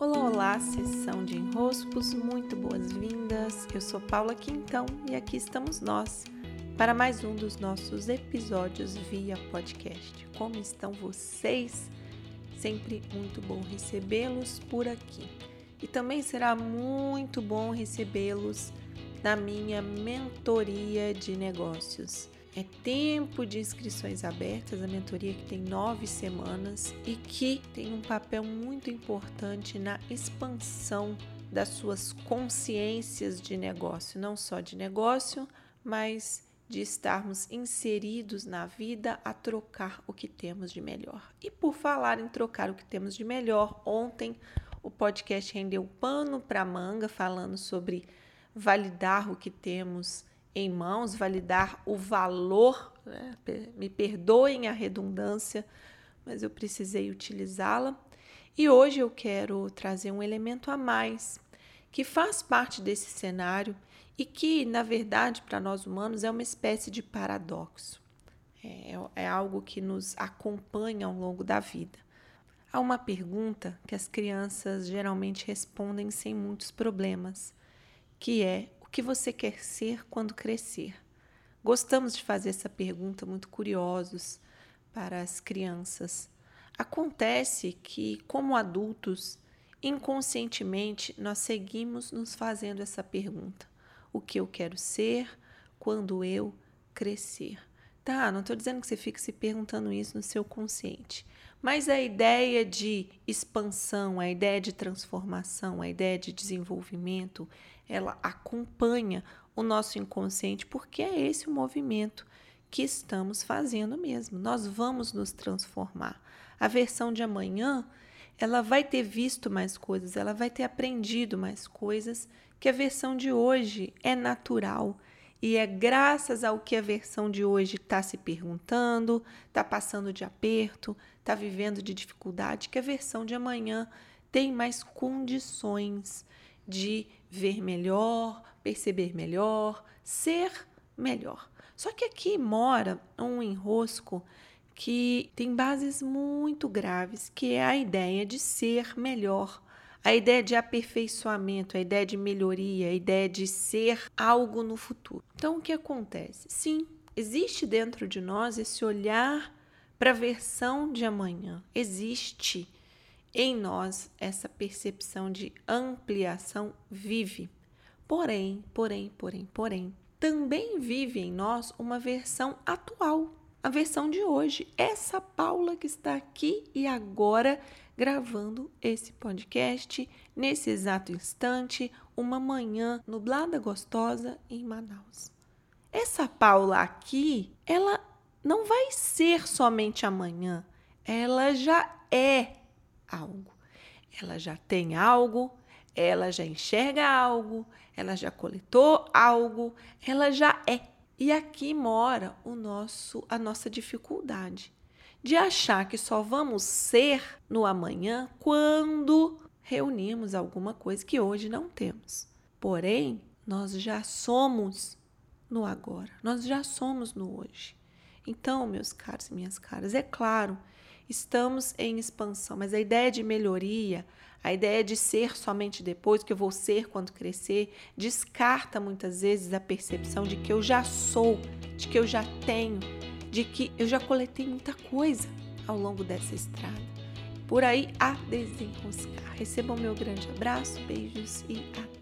Olá, olá, sessão de enroscos, muito boas-vindas. Eu sou Paula Quintão e aqui estamos nós para mais um dos nossos episódios via podcast. Como estão vocês? Sempre muito bom recebê-los por aqui. E também será muito bom recebê-los na minha mentoria de negócios. É tempo de inscrições abertas, a mentoria que tem nove semanas e que tem um papel muito importante na expansão das suas consciências de negócio, não só de negócio, mas de estarmos inseridos na vida a trocar o que temos de melhor. E por falar em trocar o que temos de melhor, ontem o podcast rendeu pano para manga falando sobre validar o que temos em mãos, validar o valor, né? me perdoem a redundância, mas eu precisei utilizá-la. E hoje eu quero trazer um elemento a mais que faz parte desse cenário e que, na verdade, para nós humanos é uma espécie de paradoxo. É, é algo que nos acompanha ao longo da vida. Há uma pergunta que as crianças geralmente respondem sem muitos problemas, que é o que você quer ser quando crescer? Gostamos de fazer essa pergunta muito curiosos para as crianças. Acontece que, como adultos, inconscientemente nós seguimos nos fazendo essa pergunta: o que eu quero ser quando eu crescer? Tá, não estou dizendo que você fique se perguntando isso no seu consciente, mas a ideia de expansão, a ideia de transformação, a ideia de desenvolvimento, ela acompanha o nosso inconsciente, porque é esse o movimento que estamos fazendo mesmo. Nós vamos nos transformar. A versão de amanhã, ela vai ter visto mais coisas, ela vai ter aprendido mais coisas que a versão de hoje é natural. E é graças ao que a versão de hoje está se perguntando, está passando de aperto, está vivendo de dificuldade, que a versão de amanhã tem mais condições de ver melhor, perceber melhor, ser melhor. Só que aqui mora um enrosco que tem bases muito graves, que é a ideia de ser melhor, a ideia de aperfeiçoamento, a ideia de melhoria, a ideia de ser algo no futuro. Então, o que acontece? Sim, existe dentro de nós esse olhar para a versão de amanhã. Existe em nós essa percepção de ampliação vive. Porém, porém, porém, porém, também vive em nós uma versão atual, a versão de hoje. Essa Paula que está aqui e agora gravando esse podcast nesse exato instante, uma manhã nublada gostosa em Manaus. Essa Paula aqui, ela não vai ser somente amanhã, ela já é algo. Ela já tem algo, ela já enxerga algo, ela já coletou algo, ela já é. E aqui mora o nosso a nossa dificuldade de achar que só vamos ser no amanhã quando reunirmos alguma coisa que hoje não temos. Porém, nós já somos no agora, nós já somos no hoje. Então, meus caros e minhas caras, é claro estamos em expansão, mas a ideia de melhoria, a ideia de ser somente depois, que eu vou ser quando crescer, descarta muitas vezes a percepção de que eu já sou, de que eu já tenho, de que eu já coletei muita coisa ao longo dessa estrada. Por aí a desenroscar. Recebam meu grande abraço, beijos e até.